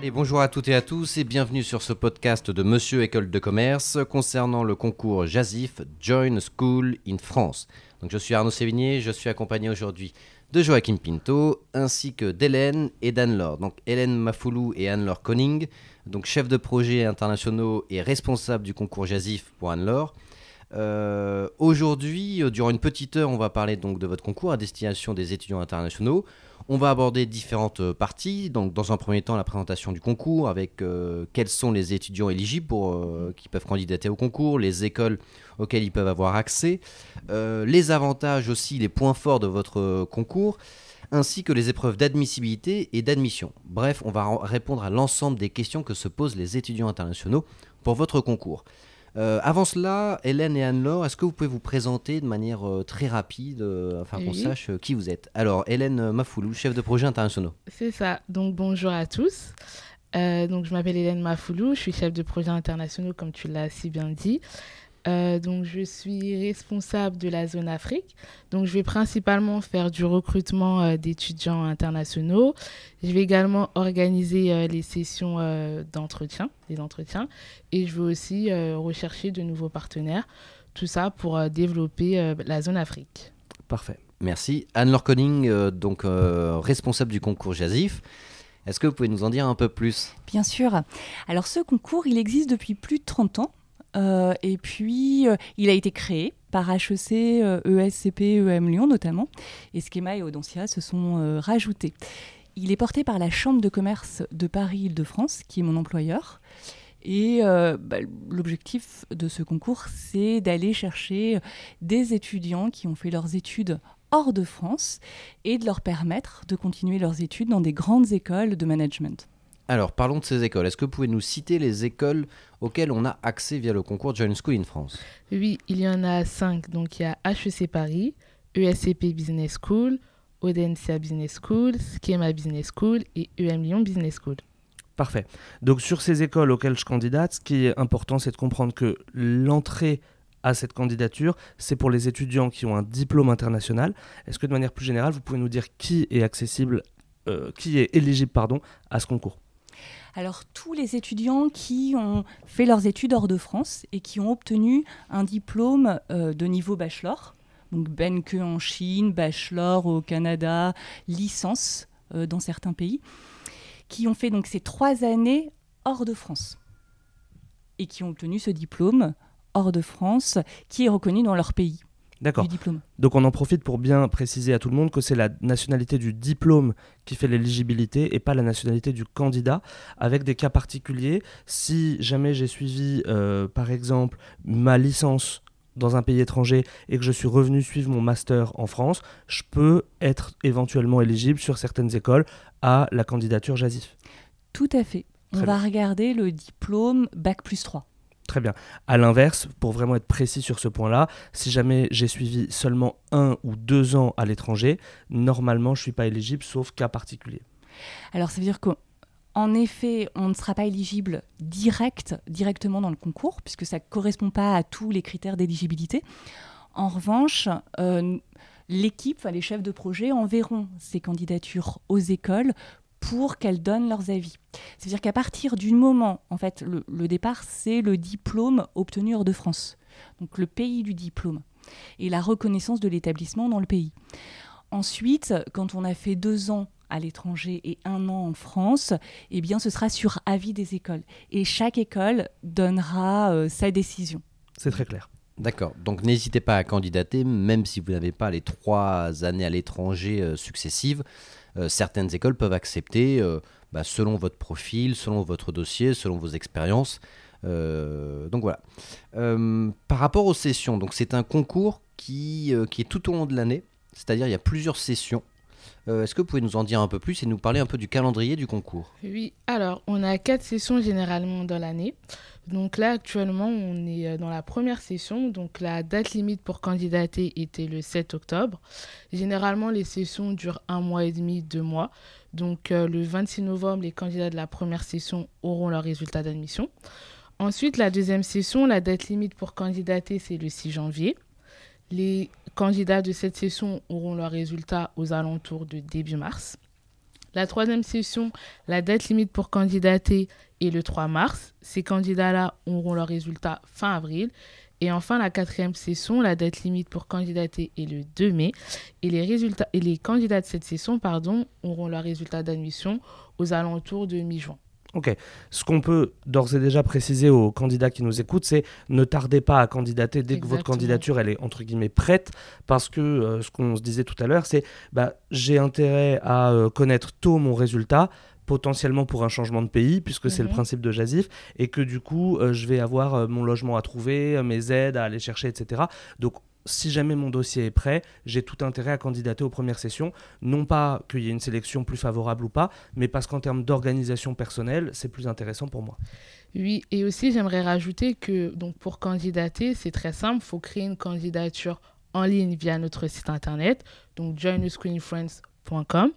Allez, bonjour à toutes et à tous et bienvenue sur ce podcast de Monsieur École de Commerce concernant le concours JASIF Join School in France. Je suis Arnaud Sévigné, je suis accompagné aujourd'hui de Joachim Pinto ainsi que d'Hélène et d'Anne-Laure. Donc Hélène Mafoulou et Anne-Laure Koning, donc chef de projet internationaux et responsable du concours JASIF pour Anne-Laure. Euh, aujourd'hui, euh, durant une petite heure, on va parler donc de votre concours à destination des étudiants internationaux. On va aborder différentes euh, parties. Donc, dans un premier temps, la présentation du concours avec quels sont les étudiants éligibles qui peuvent candidater au concours, les écoles auxquelles ils peuvent avoir accès, les avantages aussi, les points forts de votre concours ainsi que les épreuves d'admissibilité et d'admission. Bref, on va répondre à l'ensemble des questions que se posent les étudiants internationaux pour votre concours. Euh, avant cela, Hélène et Anne-Laure, est-ce que vous pouvez vous présenter de manière euh, très rapide, euh, afin qu'on sache qui vous êtes? Alors, Hélène Mafoulou, chef de projet internationaux. C'est ça. Donc, bonjour à tous. donc, je m'appelle Hélène Mafoulou, je suis chef de projet internationaux, comme tu l'as si bien dit. Euh, donc, je suis responsable de la zone Afrique. Donc, je vais principalement faire du recrutement euh, d'étudiants internationaux. Je vais également organiser euh, les sessions d'entretien, des entretiens. Et je vais aussi rechercher de nouveaux partenaires. Tout ça pour développer la zone Afrique. Parfait. Merci. Anne-Laure Conning, donc responsable du concours JASIF. Est-ce que vous pouvez nous en dire un peu plus? Bien sûr. Alors, ce concours, il existe depuis plus de 30 ans. Euh, et puis, euh, il a été créé par HEC, ESCP, EM Lyon notamment, et Schema et Audencia se sont euh, rajoutés. Il est porté par la Chambre de commerce de Paris-Île-de-France, qui est mon employeur. Et bah, l'objectif de ce concours, c'est d'aller chercher des étudiants qui ont fait leurs études hors de France et de leur permettre de continuer leurs études dans des grandes écoles de management. Alors, parlons de ces écoles. Est-ce que vous pouvez nous citer les écoles auxquelles on a accès via le concours Join School in France? Oui, il y en a cinq. Donc, il y a HEC Paris, ESCP Business School, Audencia Business School, Schema Business School et EM Lyon Business School. Parfait. Donc, sur ces écoles auxquelles je candidate, ce qui est important, c'est de comprendre que l'entrée à cette candidature, c'est pour les étudiants qui ont un diplôme international. Est-ce que de manière plus générale, vous pouvez nous dire qui est accessible, euh, qui est éligible pardon, à ce concours? Alors tous les étudiants qui ont fait leurs études hors de France et qui ont obtenu un diplôme euh, de niveau bachelor, donc BENKE en Chine, bachelor au Canada, licence euh, dans certains pays, qui ont fait donc ces trois années hors de France et qui ont obtenu ce diplôme hors de France qui est reconnu dans leur pays. D'accord. Donc on en profite pour bien préciser à tout le monde que c'est la nationalité du diplôme qui fait l'éligibilité et pas la nationalité du candidat, avec des cas particuliers. Si jamais j'ai suivi, euh, par exemple, ma licence dans un pays étranger et que je suis revenu suivre mon master en France, je peux être éventuellement éligible sur certaines écoles à la candidature JASIF. Tout à fait. on va regarder le diplôme Bac plus 3. Très bien. À l'inverse, pour vraiment être précis sur ce point-là, si jamais j'ai suivi seulement un ou deux ans à l'étranger, normalement, je ne suis pas éligible, sauf cas particulier. Alors, ça veut dire qu'en effet, on ne sera pas éligible direct, directement dans le concours, puisque ça ne correspond pas à tous les critères d'éligibilité. En revanche, euh, l'équipe, les chefs de projet enverront ces candidatures aux écoles pour qu'elles donnent leurs avis. C'est-à-dire qu'à partir du moment, en fait, le, départ, c'est le diplôme obtenu hors de France, donc le pays du diplôme, et la reconnaissance de l'établissement dans le pays. Ensuite, quand on a fait deux ans à l'étranger et un an en France, eh bien, ce sera sur avis des écoles. Et chaque école donnera euh, sa décision. C'est très clair. D'accord. Donc n'hésitez pas à candidater, même si vous n'avez pas les trois années à l'étranger euh, successives. Euh, certaines écoles peuvent accepter, euh, bah, selon votre profil, selon votre dossier, selon vos expériences. Euh, donc voilà. par rapport aux sessions, donc c'est un concours qui, qui est tout au long de l'année, c'est-à-dire il y a plusieurs sessions. Est-ce que vous pouvez nous en dire un peu plus et nous parler un peu du calendrier du concours Oui, alors on a quatre sessions généralement dans l'année. Donc là, actuellement, on est euh, dans la première session. Donc la date limite pour candidater était le 7 octobre. Généralement, les sessions durent un mois et demi, deux mois. Donc euh, le 26 novembre, les candidats de la première session auront leurs résultats d'admission. Ensuite, la deuxième session, la date limite pour candidater, c'est le 6 janvier. Les candidats de cette session auront leurs résultats aux alentours de début mars. La troisième session, la date limite pour candidater est le 3 mars. Ces candidats-là auront leurs résultats fin avril. Et enfin, la quatrième session, la date limite pour candidater est le 2 mai. Et les, candidats de cette session auront leurs résultats d'admission aux alentours de mi-juin. Ok. Ce qu'on peut d'ores et déjà préciser aux candidats qui nous écoutent, c'est ne tardez pas à candidater dès que votre candidature elle est entre guillemets prête, parce que euh, ce qu'on se disait tout à l'heure, c'est bah, j'ai intérêt à euh, connaître tôt mon résultat potentiellement pour un changement de pays, puisque c'est le Mhm. principe de Jazif, et que du coup, euh, je vais avoir euh, mon logement à trouver, euh, mes aides à aller chercher, etc. Donc, si jamais mon dossier est prêt, j'ai tout intérêt à candidater aux premières sessions. Non pas qu'il y ait une sélection plus favorable ou pas, mais parce qu'en termes d'organisation personnelle, c'est plus intéressant pour moi. Oui, et aussi j'aimerais rajouter que donc pour candidater, c'est très simple, il faut créer une candidature en ligne via notre site internet, donc joinuscreenfriends.com.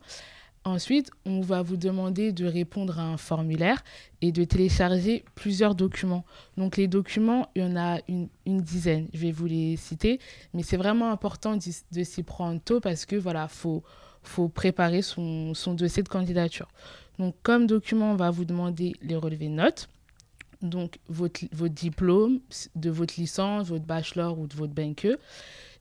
Ensuite, on va vous demander de répondre à un formulaire et de télécharger plusieurs documents. Donc les documents, il y en a une, une dizaine, je vais vous les citer, mais c'est vraiment important de s'y prendre tôt parce que voilà, faut faut préparer son, son dossier de candidature. Donc comme document, on va vous demander les relevés de notes donc votre, votre diplôme de votre licence, votre bachelor ou de votre BNQ.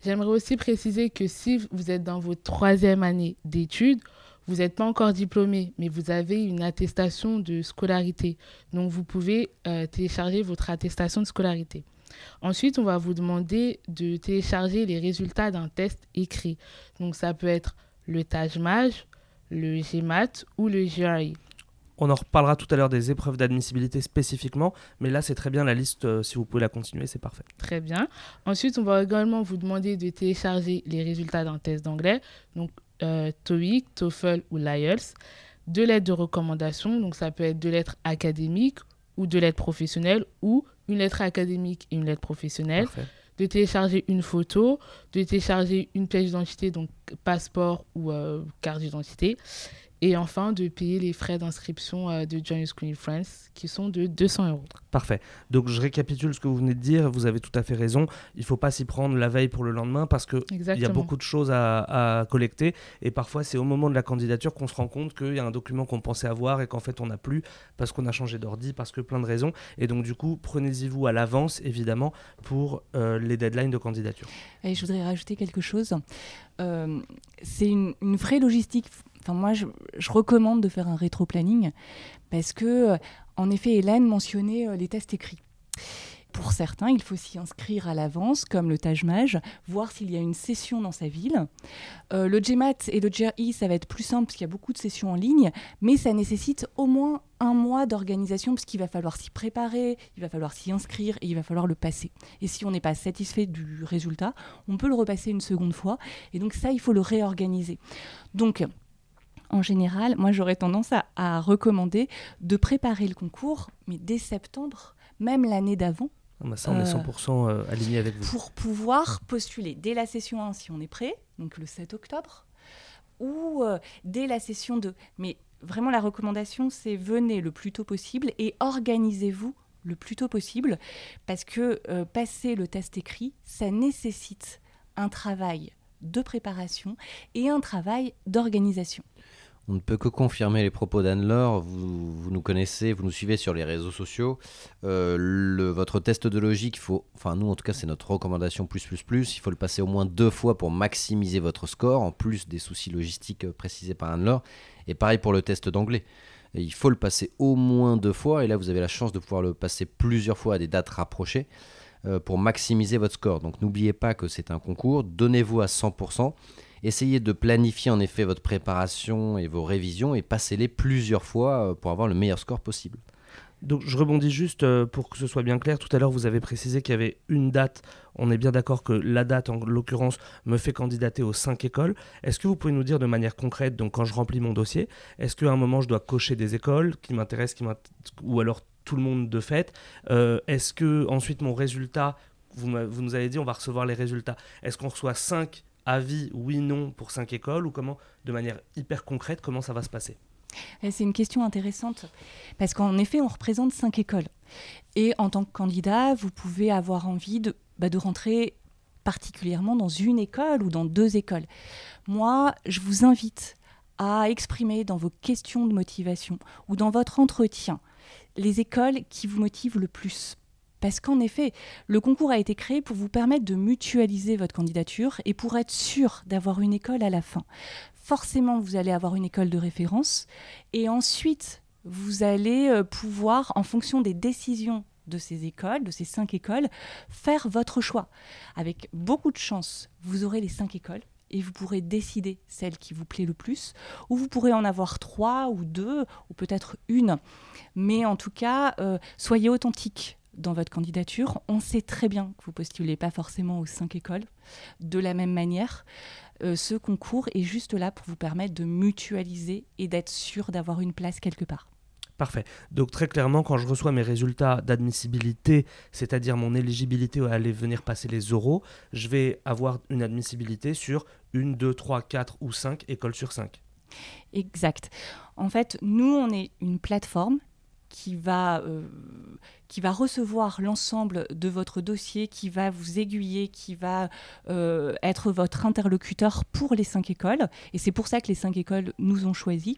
J'aimerais aussi préciser que si vous êtes dans votre troisième année d'études, vous n'êtes pas encore diplômé, mais vous avez une attestation de scolarité. Donc vous pouvez euh, télécharger votre attestation de scolarité. Ensuite, on va vous demander de télécharger les résultats d'un test écrit. Donc ça peut être le TAJMAJ, le GMAT ou le GRE. On en reparlera tout à l'heure des épreuves d'admissibilité spécifiquement, mais là c'est très bien la liste, euh, si vous pouvez la continuer, c'est parfait. Très bien. Ensuite, on va également vous demander de télécharger les résultats d'un test d'anglais, donc euh, TOEIC, TOEFL ou l'IELTS, deux lettres de recommandation, donc ça peut être deux lettres académiques ou deux lettres professionnelles ou une lettre académique et une lettre professionnelle, Parfait. de télécharger une photo, de télécharger une pièce d'identité, donc passeport ou euh, carte d'identité, et enfin de payer les frais d'inscription euh, de Join Your Screen Friends qui sont de 200 euros. Parfait. Donc je récapitule ce que vous venez de dire, vous avez tout à fait raison, il ne faut pas s'y prendre la veille pour le lendemain parce que Exactement. Il y a beaucoup de choses à, à collecter et parfois c'est au moment de la candidature qu'on se rend compte qu'il y a un document qu'on pensait avoir et qu'en fait on n'a plus parce qu'on a changé d'ordi, parce que plein de raisons. Et donc du coup, prenez-y vous à l'avance évidemment pour euh, les deadlines de candidature. Et je voudrais rajouter quelque chose. Euh, c'est une, une vraie logistique. Enfin, moi, je, recommande de faire un rétro-planning parce que, euh, en effet, Hélène mentionnait euh, les tests écrits. Pour certains, il faut s'y inscrire à l'avance, comme le Taj-Maj, voir s'il y a une session dans sa ville. Euh, le GMAT et le GRI, ça va être plus simple parce qu'il y a beaucoup de sessions en ligne, mais ça nécessite au moins un mois d'organisation parce qu'il va falloir s'y préparer, il va falloir s'y inscrire et il va falloir le passer. Et si on n'est pas satisfait du résultat, on peut le repasser une seconde fois. Et donc ça, il faut le réorganiser. Donc, en général, moi, j'aurais tendance à, à recommander de préparer le concours, mais dès septembre, même l'année d'avant, Ah bah ça, on est Euh. 100% euh, aligné avec vous. pour pouvoir postuler dès la session 1 si on est prêt, donc le 7 octobre, ou euh, dès la session 2. Mais vraiment, la recommandation, c'est venez le plus tôt possible et organisez-vous le plus tôt possible, parce que euh, passer le test écrit, ça nécessite un travail de préparation et un travail d'organisation. On ne peut que confirmer les propos d'Anne-Laure. Vous, vous nous connaissez, vous nous suivez sur les réseaux sociaux. Euh, votre test de logique, faut, enfin nous en tout cas c'est notre recommandation plus plus plus. Il faut le passer au moins deux fois pour maximiser votre score, en plus des soucis logistiques euh, précisés par Anne-Laure. Et pareil pour le test d'anglais. Il faut le passer au moins deux fois. Et là vous avez la chance de pouvoir le passer plusieurs fois à des dates rapprochées euh, pour maximiser votre score. Donc n'oubliez pas que c'est un concours. Donnez-vous à 100%. Essayez de planifier en effet votre préparation et vos révisions et passez-les plusieurs fois euh, pour avoir le meilleur score possible. Donc je rebondis juste euh, pour que ce soit bien clair. Tout à l'heure, vous avez précisé qu'il y avait une date. On est bien d'accord que la date, en l'occurrence, me fait candidater aux cinq écoles. Est-ce que vous pouvez nous dire de manière concrète, donc quand je remplis mon dossier, est-ce qu'à un moment je dois cocher des écoles qui m'intéressent, ou alors tout le monde de fait? Euh, Est-ce que ensuite mon résultat, vous nous avez dit on va recevoir les résultats. Est-ce qu'on reçoit cinq avis, oui, non, pour cinq écoles ou comment, de manière hyper concrète, comment ça va se passer? Et C'est une question intéressante parce qu'en effet, on représente cinq écoles. Et en tant que candidat, vous pouvez avoir envie de, bah, de rentrer particulièrement dans une école ou dans deux écoles. Moi, je vous invite à exprimer dans vos questions de motivation ou dans votre entretien les écoles qui vous motivent le plus. Parce qu'en effet, le concours a été créé pour vous permettre de mutualiser votre candidature et pour être sûr d'avoir une école à la fin. Forcément, vous allez avoir une école de référence et ensuite, vous allez euh, pouvoir, en fonction des décisions de ces écoles, de ces cinq écoles, faire votre choix. Avec beaucoup de chance, vous aurez les cinq écoles et vous pourrez décider celle qui vous plaît le plus, ou vous pourrez en avoir trois ou deux, ou peut-être une. Mais en tout cas, euh, soyez authentique dans votre candidature. On sait très bien que vous postulez pas forcément aux cinq écoles de la même manière. Euh, ce concours est juste là pour vous permettre de mutualiser et d'être sûr d'avoir une place quelque part. Parfait. Donc très clairement, quand je reçois mes résultats d'admissibilité, c'est-à-dire mon éligibilité à aller venir passer les euros, je vais avoir une admissibilité sur une, deux, trois, quatre ou cinq écoles sur cinq. Exact. En fait, nous, on est une plateforme qui va, euh, qui va recevoir l'ensemble de votre dossier, qui va vous aiguiller, qui va euh, être votre interlocuteur pour les cinq écoles. Et c'est pour ça que les cinq écoles nous ont choisis.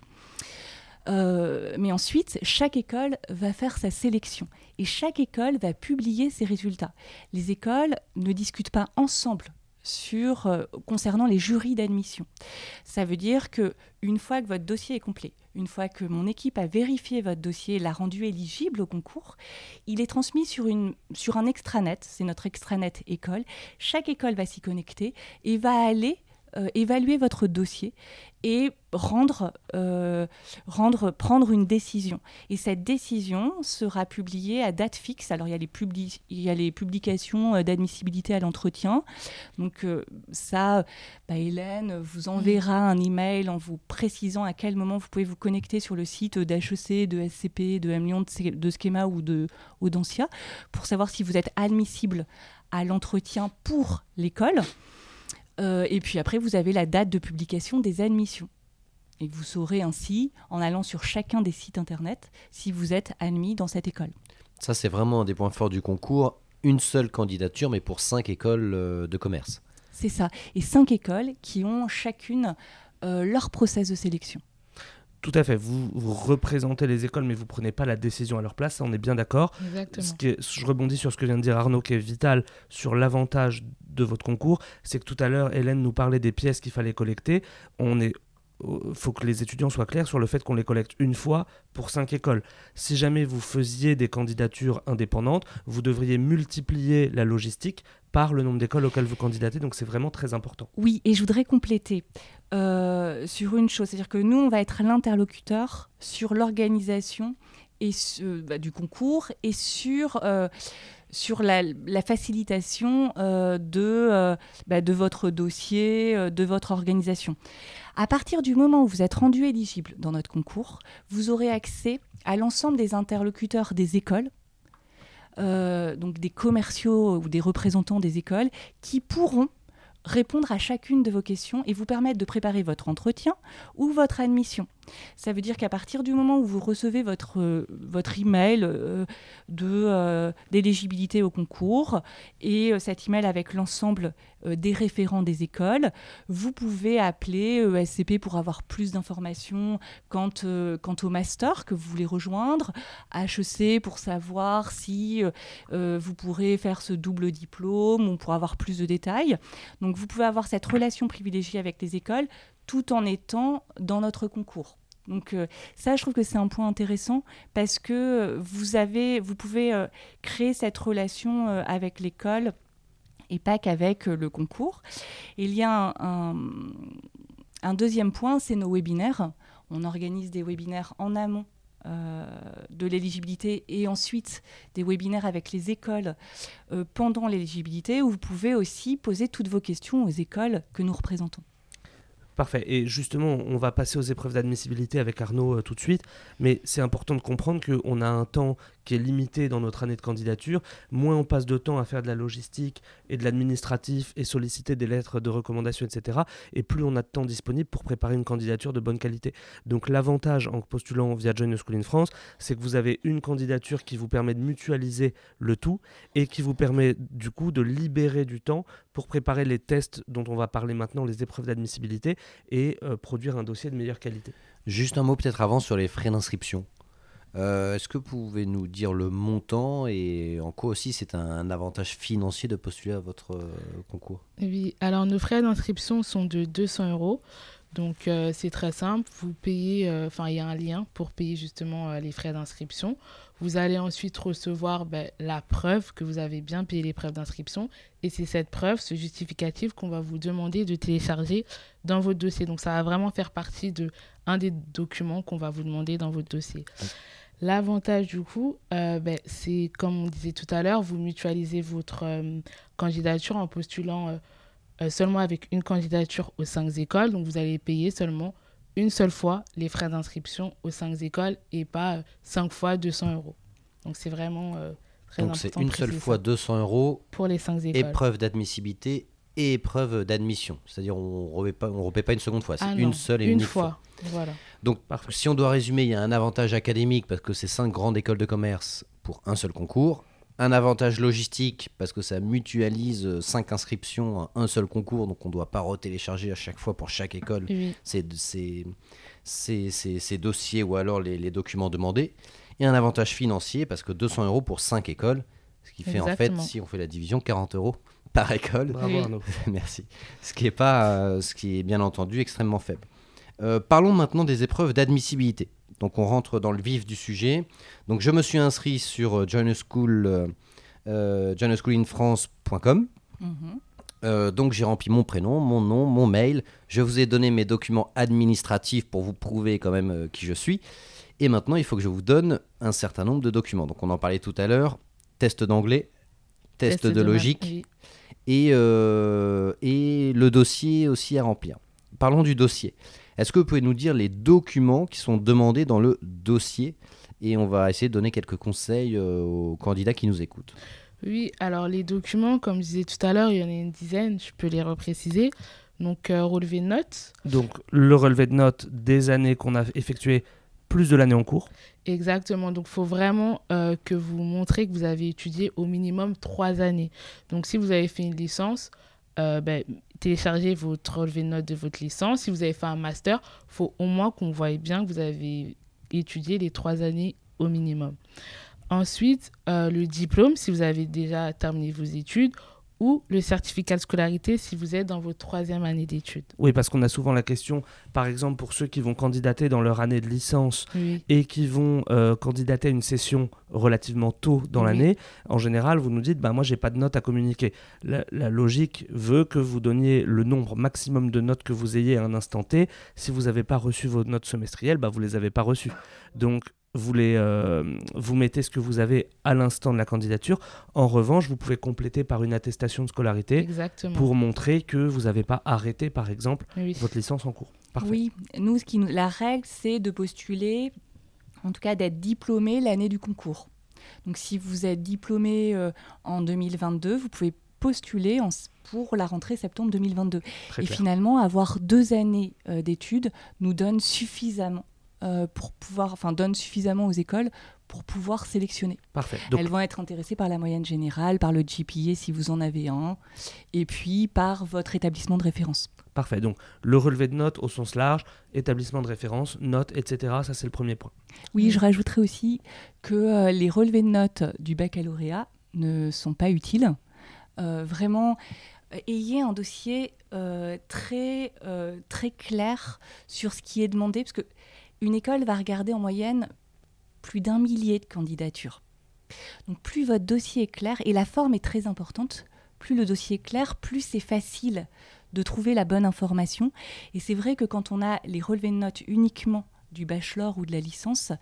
Euh, mais ensuite, chaque école va faire sa sélection et chaque école va publier ses résultats. Les écoles ne discutent pas ensemble sur, concernant les jurys d'admission. Ça veut dire que une fois que votre dossier est complet, une fois que mon équipe a vérifié votre dossier et l'a rendu éligible au concours, il est transmis sur, une, sur un extranet, c'est notre extranet école. Chaque école va s'y connecter et va aller euh, évaluer votre dossier et rendre, euh, rendre, prendre une décision. Et cette décision sera publiée à date fixe. Alors il y a les, il y a les publications euh, d'admissibilité à l'entretien. Donc ça, bah, Hélène vous enverra un email en vous précisant à quel moment vous pouvez vous connecter sur le site d'HEC, de SCP, de M Lyon, de, Schema ou de Audencia pour savoir si vous êtes admissible à l'entretien pour l'école. Euh, et puis après, vous avez la date de publication des admissions. Et vous saurez ainsi, en allant sur chacun des sites internet, si vous êtes admis dans cette école. Ça, c'est vraiment un des points forts du concours. Une seule candidature, mais pour cinq écoles euh, de commerce. C'est ça. Et cinq écoles qui ont chacune euh, leur process de sélection. Tout à fait. Vous, représentez les écoles, mais vous prenez pas la décision à leur place. on est bien d'accord. Exactement. je rebondis sur ce que vient de dire Arnaud, qui est vital sur l'avantage de votre concours. C'est que tout à l'heure, Hélène nous parlait des pièces qu'il fallait collecter. On est faut que les étudiants soient clairs sur le fait qu'on les collecte une fois pour cinq écoles. Si jamais vous faisiez des candidatures indépendantes, vous devriez multiplier la logistique par le nombre d'écoles auxquelles vous candidatez, donc c'est vraiment très important. Oui, et je voudrais compléter euh, sur une chose, c'est-à-dire que nous, on va être l'interlocuteur sur l'organisation et bah, du concours et sur euh, sur la, facilitation euh, de, bah, de votre dossier, de votre organisation. À partir du moment où vous êtes rendu éligible dans notre concours, vous aurez accès à l'ensemble des interlocuteurs des écoles, donc des commerciaux ou des représentants des écoles, qui pourront répondre à chacune de vos questions et vous permettre de préparer votre entretien ou votre admission. Ça veut dire qu'à partir du moment où vous recevez votre, euh, votre email euh, euh, d'éligibilité au concours et cet email avec l'ensemble des référents des écoles, vous pouvez appeler SCP pour avoir plus d'informations quant, quant au master que vous voulez rejoindre, HEC pour savoir si vous pourrez faire ce double diplôme ou pour avoir plus de détails. Donc vous pouvez avoir cette relation privilégiée avec les écoles tout en étant dans notre concours. Donc euh, ça, je trouve que c'est un point intéressant parce que vous avez, vous pouvez euh, créer cette relation euh, avec l'école et pas qu'avec le concours. il y a un deuxième point, c'est nos webinaires. On organise des webinaires en amont de l'éligibilité et ensuite des webinaires avec les écoles pendant l'éligibilité où vous pouvez aussi poser toutes vos questions aux écoles que nous représentons. Parfait. Et justement, on va passer aux épreuves d'admissibilité avec Arnaud euh, tout de suite. Mais c'est important de comprendre qu'on a un temps qui est limité dans notre année de candidature, moins on passe de temps à faire de la logistique et de l'administratif et solliciter des lettres de recommandation, etc. Et plus on a de temps disponible pour préparer une candidature de bonne qualité. Donc l'avantage en postulant via Join the School in France, c'est que vous avez une candidature qui vous permet de mutualiser le tout et qui vous permet du coup de libérer du temps pour préparer les tests dont on va parler maintenant, les épreuves d'admissibilité et euh, produire un dossier de meilleure qualité. Juste un mot peut-être avant sur les frais d'inscription. Euh, Est-ce que vous pouvez nous dire le montant et en quoi aussi c'est un, avantage financier de postuler à votre euh, concours? Oui, alors nos frais d'inscription sont de 200 euros. Donc euh, c'est très simple, vous payez, enfin il y a un lien pour payer justement les frais d'inscription. Vous allez ensuite recevoir ben, la preuve que vous avez bien payé les preuves d'inscription et c'est cette preuve, ce justificatif qu'on va vous demander de télécharger dans votre dossier. Donc ça va vraiment faire partie de un des documents qu'on va vous demander dans votre dossier. L'avantage du coup, euh, ben, c'est comme on disait tout à l'heure, vous mutualisez votre euh, candidature en postulant euh, seulement avec une candidature aux cinq écoles. Donc vous allez payer seulement une seule fois les frais d'inscription aux cinq écoles et pas cinq fois 200 euros. Donc c'est vraiment très Donc important. c'est une seule fois ça. 200 euros, pour les cinq écoles. épreuve d'admissibilité et épreuve d'admission. C'est-à-dire on ne repaie pas, une seconde fois, c'est Ah une seule et une unique fois. Voilà. Donc, Parfait. si on doit résumer, il y a un avantage académique parce que c'est cinq grandes écoles de commerce pour un seul concours. Un avantage logistique parce que ça mutualise cinq inscriptions à un seul concours, donc on ne doit pas retélécharger à chaque fois pour chaque école Oui, ces, ces- ces- ces- ces dossiers ou alors les, les documents demandés. Et un avantage financier parce que 200 euros pour cinq écoles, ce qui fait en fait, si on fait la division, 40 euros par école. Bravo Oui. Merci. Ce qui est pas, euh, ce qui est bien entendu extrêmement faible. Euh, parlons maintenant des épreuves d'admissibilité. Donc on rentre dans le vif du sujet. Donc je me suis inscrit sur euh, Join a School, euh. Mhm. Euh, donc j'ai rempli mon prénom, mon nom, mon mail. Je vous ai donné mes documents administratifs pour vous prouver quand même qui je suis. Et maintenant, il faut que je vous donne un certain nombre de documents. Donc on en parlait tout à l'heure. Test d'anglais, test, de, logique oui. et, et le dossier aussi à remplir. Parlons du dossier. Est-ce que vous pouvez nous dire les documents qui sont demandés dans le dossier Et on va essayer de donner quelques conseils euh, aux candidats qui nous écoutent. Oui, alors les documents, comme je disais tout à l'heure, il y en a une dizaine, je peux les repréciser. Donc, euh, relevé de notes, Donc le relevé de notes des années qu'on a effectuées plus de l'année en cours. exactement. Donc, il faut vraiment euh, que vous montrez que vous avez étudié au minimum trois années. Donc, si vous avez fait une licence, euh, ben, téléchargez votre relevé de notes de votre licence. Si vous avez fait un master, il faut au moins qu'on voie bien que vous avez étudié les trois années au minimum. Ensuite, euh, le diplôme, si vous avez déjà terminé vos études, ou le certificat de scolarité si vous êtes dans votre troisième année d'études. Oui, parce qu'on a souvent la question, par exemple, pour ceux qui vont candidater dans leur année de licence Oui, et qui vont euh, candidater à une session relativement tôt dans Oui. l'année, en général, vous nous dites, bah, moi, j'ai pas de notes à communiquer. La, la logique veut que vous donniez le nombre maximum de notes que vous ayez à un instant T. Si vous n'avez pas reçu vos notes semestrielles, bah, vous les avez pas reçues. Donc, vous, les, euh, vous mettez ce que vous avez à l'instant de la candidature. En revanche, vous pouvez compléter par une attestation de scolarité exactement. pour montrer que vous n'avez pas arrêté, par exemple, Oui. votre licence en cours. Parfait. Oui, nous, ce qui nous- la règle, c'est de postuler, en tout cas d'être diplômé l'année du concours. Donc si vous êtes diplômé euh, en 2022, vous pouvez postuler en pour la rentrée septembre 2022. Très Et clair. finalement, avoir deux années euh, d'études nous donne suffisamment euh, pour pouvoir, enfin donne suffisamment aux écoles pour pouvoir sélectionner. Parfait. Donc, Elles vont être intéressées par la moyenne générale, par le GPA si vous en avez un, et puis par votre établissement de référence. Parfait. Donc, le relevé de notes au sens large, établissement de référence, notes, etc. Ça, c'est le premier point. Oui, je rajouterai aussi que euh, les relevés de notes du baccalauréat ne sont pas utiles. Euh, vraiment, ayez un dossier euh, très, euh, très clair sur ce qui est demandé, parce que une école va regarder en moyenne plus d'un millier de candidatures. Donc plus votre dossier est clair, et la forme est très importante, plus le dossier est clair, plus c'est facile de trouver la bonne information. Et c'est vrai que quand on a les relevés de notes uniquement du bachelor ou de la licence,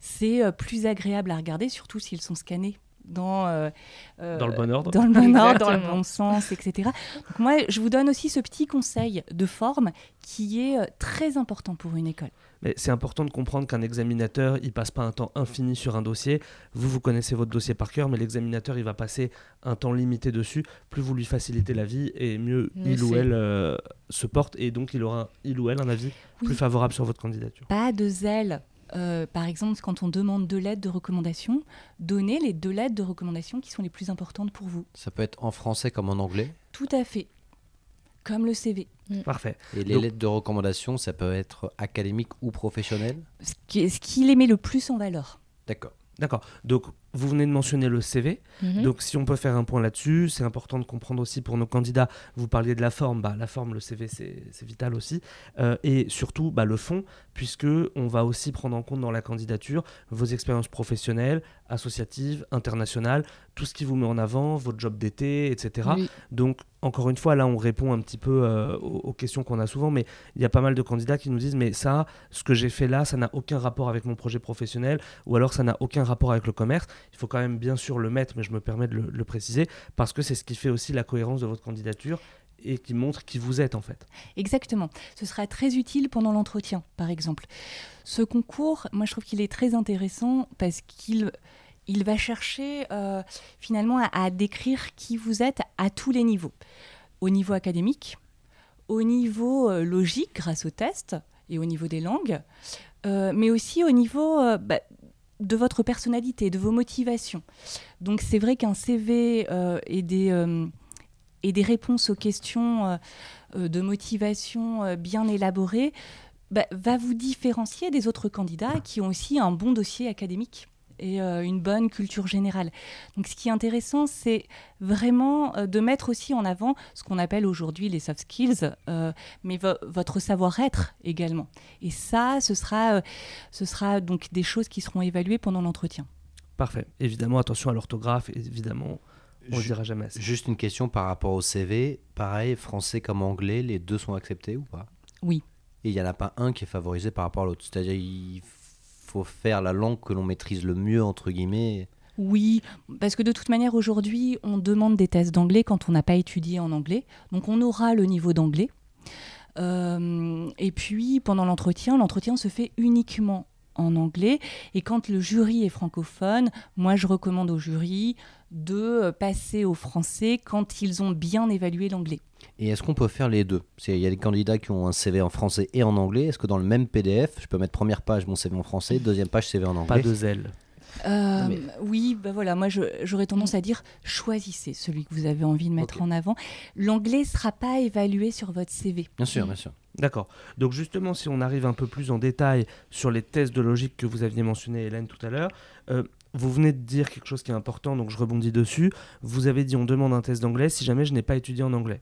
c'est euh, plus agréable à regarder, surtout s'ils sont scannés dans, euh, dans le bon ordre, dans le, bon, ordre, dans le bon sens, etc. Donc moi, je vous donne aussi ce petit conseil de forme qui est très important pour une école. Mais c'est important de comprendre qu'un examinateur, il passe pas un temps infini sur un dossier. Vous, vous connaissez votre dossier par cœur, mais l'examinateur, il va passer un temps limité dessus. Plus vous lui facilitez la vie, et mieux il ou elle euh, se porte, et donc il aura, il ou elle, un avis plus favorable sur votre candidature. Pas de zèle. Euh, par exemple, quand on demande deux lettres de recommandation, donnez les deux lettres de recommandation qui sont les plus importantes pour vous. Ça peut être en français comme en anglais Tout à fait. Comme le CV. Mm. Parfait. Et les lettres de recommandation, ça peut être académique ou professionnel? Ce qui, ce qui les met le plus en valeur. D'accord. D'accord. Donc, vous venez de mentionner le CV. Mhm. Donc, si on peut faire un point là-dessus, c'est important de comprendre aussi pour nos candidats. Vous parliez de la forme. Bah, la forme, le CV, c'est vital aussi. Euh, et surtout, bah, le fond, puisque on va aussi prendre en compte dans la candidature vos expériences professionnelles, associatives, internationales, tout ce qui vous met en avant, votre job d'été, etc. Donc, encore une fois, là, on répond un petit peu euh, aux, questions qu'on a souvent, mais il y a pas mal de candidats qui nous disent, mais ça, ce que j'ai fait là, ça n'a aucun rapport avec mon projet professionnel, ou alors ça n'a aucun rapport avec le commerce. Il faut quand même bien sûr le mettre, mais je me permets de le, préciser, parce que c'est ce qui fait aussi la cohérence de votre candidature et qui montre qui vous êtes en fait. Exactement. Ce sera très utile pendant l'entretien, par exemple. Ce concours, moi je trouve qu'il est très intéressant parce qu'il il va chercher euh, finalement à, décrire qui vous êtes à tous les niveaux. Au niveau académique, au niveau euh, logique grâce aux tests et au niveau des langues, euh, mais aussi au niveau bah, de votre personnalité, de vos motivations. Donc c'est vrai qu'un CV et, des, et des réponses aux questions de motivation bien élaborées bah, va vous différencier des autres candidats qui ont aussi un bon dossier académique et euh, une bonne culture générale. Donc ce qui est intéressant, c'est vraiment euh, de mettre aussi en avant ce qu'on appelle aujourd'hui les soft skills, euh, mais votre savoir-être également. Et ça, ce sera, ce sera donc des choses qui seront évaluées pendant l'entretien. Parfait. Évidemment, attention à l'orthographe, évidemment. On ne dira jamais assez. Juste une question par rapport au CV. Pareil, français comme anglais, les deux sont acceptés ou pas? Oui. Et il n'y en a pas un qui est favorisé par rapport à l'autre. C'est-à-dire, il faut faire la langue que l'on maîtrise le mieux, entre guillemets. Oui, parce que de toute manière, aujourd'hui, on demande des tests d'anglais quand on n'a pas étudié en anglais. Donc on aura le niveau d'anglais. Euh, et puis, pendant l'entretien, l'entretien se fait uniquement en anglais. Et quand le jury est francophone, moi, je recommande au jury de passer au français quand ils ont bien évalué l'anglais. Et est-ce qu'on peut faire les deux? Il y a des candidats qui ont un CV en français et en anglais. Est-ce que dans le même PDF, je peux mettre première page mon CV en français, deuxième page CV en anglais? Pas de zèle. Euh, oui, bah voilà, moi j'aurais tendance à dire choisissez celui que vous avez envie de mettre en avant. L'anglais ne sera pas évalué sur votre CV. Bien sûr, bien sûr. D'accord. Donc justement, si on arrive un peu plus en détail sur les tests de logique que vous aviez mentionné, Hélène, tout à l'heure, euh, vous venez de dire quelque chose qui est important, donc je rebondis dessus. Vous avez dit on demande un test d'anglais si jamais je n'ai pas étudié en anglais.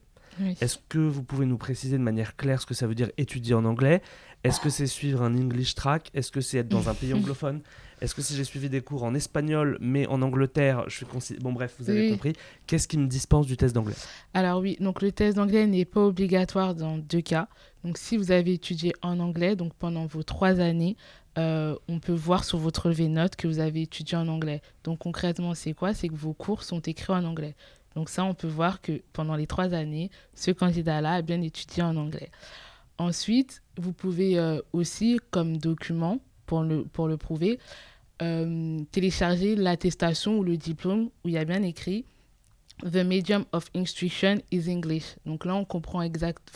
Est-ce que vous pouvez nous préciser de manière claire ce que ça veut dire étudier en anglais? Est-ce que c'est suivre un English track? Est-ce que c'est être dans un pays anglophone? Est-ce que si j'ai suivi des cours en espagnol mais en Angleterre, je suis bon bref, vous avez compris. Qu'est-ce qui me dispense du test d'anglais? Alors oui, donc le test d'anglais n'est pas obligatoire dans deux cas. Donc si vous avez étudié en anglais, donc pendant vos trois années, euh, on peut voir sur votre relevé de notes que vous avez étudié en anglais. Donc concrètement, c'est quoi? C'est que vos cours sont écrits en anglais. Donc ça, on peut voir que pendant les trois années, ce candidat-là a bien étudié en anglais. Ensuite, vous pouvez euh, aussi, comme document, pour le, prouver, euh, télécharger l'attestation ou le diplôme où il y a bien écrit The medium of instruction is English. Donc là, on comprend exact,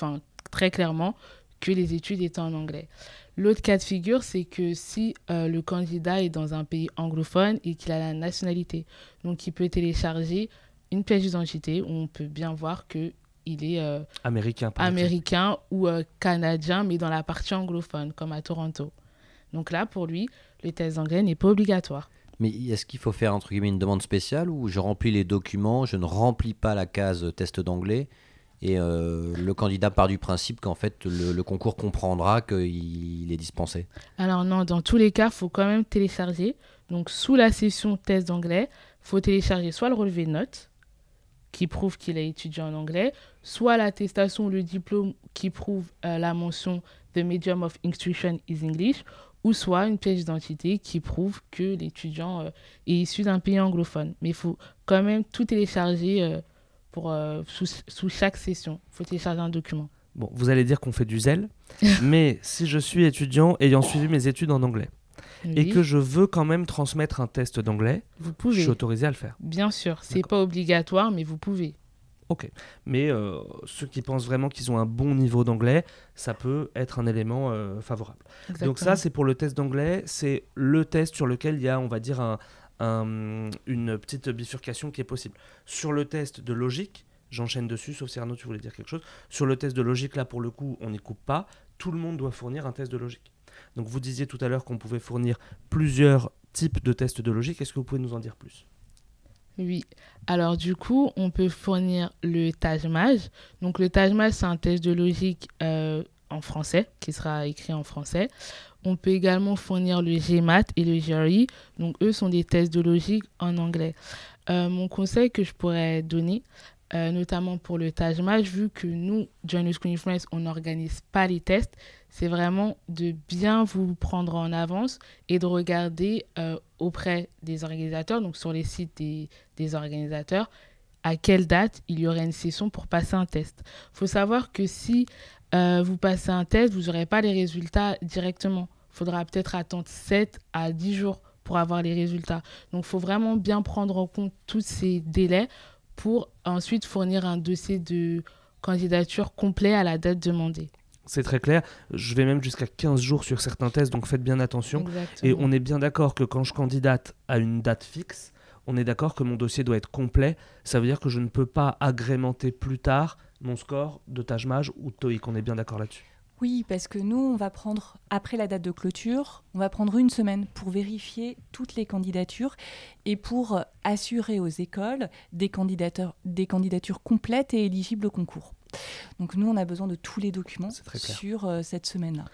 très clairement que les études étaient en anglais. L'autre cas de figure, c'est que si euh, le candidat est dans un pays anglophone et qu'il a la nationalité, donc il peut télécharger une pièce d'identité où on peut bien voir que il est euh, américain, américain ou euh, canadien, mais dans la partie anglophone, comme à Toronto. Donc là, pour lui, le test d'anglais n'est pas obligatoire. Mais est-ce qu'il faut faire entre guillemets une demande spéciale ou je remplis les documents, je ne remplis pas la case test d'anglais et euh, le candidat part du principe qu'en fait le, le, concours comprendra qu'il est dispensé? Alors non, dans tous les cas, il faut quand même télécharger. Donc sous la session test d'anglais, il faut télécharger soit le relevé de notes, qui prouve qu'il a étudié en anglais, soit l'attestation ou le diplôme qui prouve euh, la mention The Medium of Instruction is English, ou soit une pièce d'identité qui prouve que l'étudiant euh, est issu d'un pays anglophone. Mais il faut quand même tout télécharger euh, pour, sous, sous, chaque session. Il faut télécharger un document. Bon, vous allez dire qu'on fait du zèle, mais si je suis étudiant ayant suivi mes études en anglais Oui, et que je veux quand même transmettre un test d'anglais, vous je pouvez. suis autorisé à le faire. Bien sûr, c'est pas obligatoire, mais vous pouvez. Ok. Mais euh, ceux qui pensent vraiment qu'ils ont un bon niveau d'anglais, ça peut être un élément euh, favorable. Donc ça, c'est pour le test d'anglais. C'est le test sur lequel il y a, on va dire, un- un- une petite bifurcation qui est possible. Sur le test de logique, j'enchaîne dessus, sauf si Arnaud, tu voulais dire quelque chose. Sur le test de logique, là, pour le coup, on n'y coupe pas. Tout le monde doit fournir un test de logique. Donc vous disiez tout à l'heure qu'on pouvait fournir plusieurs types de tests de logique. Est-ce que vous pouvez nous en dire plus? Oui. Alors du coup, on peut fournir le Taj-Maj. Donc le Taj-Maj, c'est un test de logique euh, en français, qui sera écrit en français. On peut également fournir le GMAT et le GRE. Donc eux sont des tests de logique en anglais. Euh, mon conseil que je pourrais donner, euh, notamment pour le Taj-Maj, vu que nous, Join School on n'organise pas les tests, c'est vraiment de bien vous prendre en avance et de regarder euh, auprès des organisateurs, donc sur les sites des, organisateurs, à quelle date il y aurait une session pour passer un test. Il faut savoir que si euh, vous passez un test, vous n'aurez pas les résultats directement. Il faudra peut-être attendre 7 à 10 jours pour avoir les résultats. Donc il faut vraiment bien prendre en compte tous ces délais pour ensuite fournir un dossier de candidature complet à la date demandée. C'est très clair. Je vais même jusqu'à 15 jours sur certains tests, donc faites bien attention. Exactement. Et on est bien d'accord que quand je candidate à une date fixe, on est d'accord que mon dossier doit être complet. Ça veut dire que je ne peux pas agrémenter plus tard mon score de Tajmaj ou de TOEIC. On est bien d'accord là-dessus. Oui, parce que nous, on va prendre, après la date de clôture, on va prendre une semaine pour vérifier toutes les candidatures et pour assurer aux écoles des candidatures complètes et éligibles au concours. Donc nous, on a besoin de tous les documents C'est très clair. sur euh, cette semaine-là.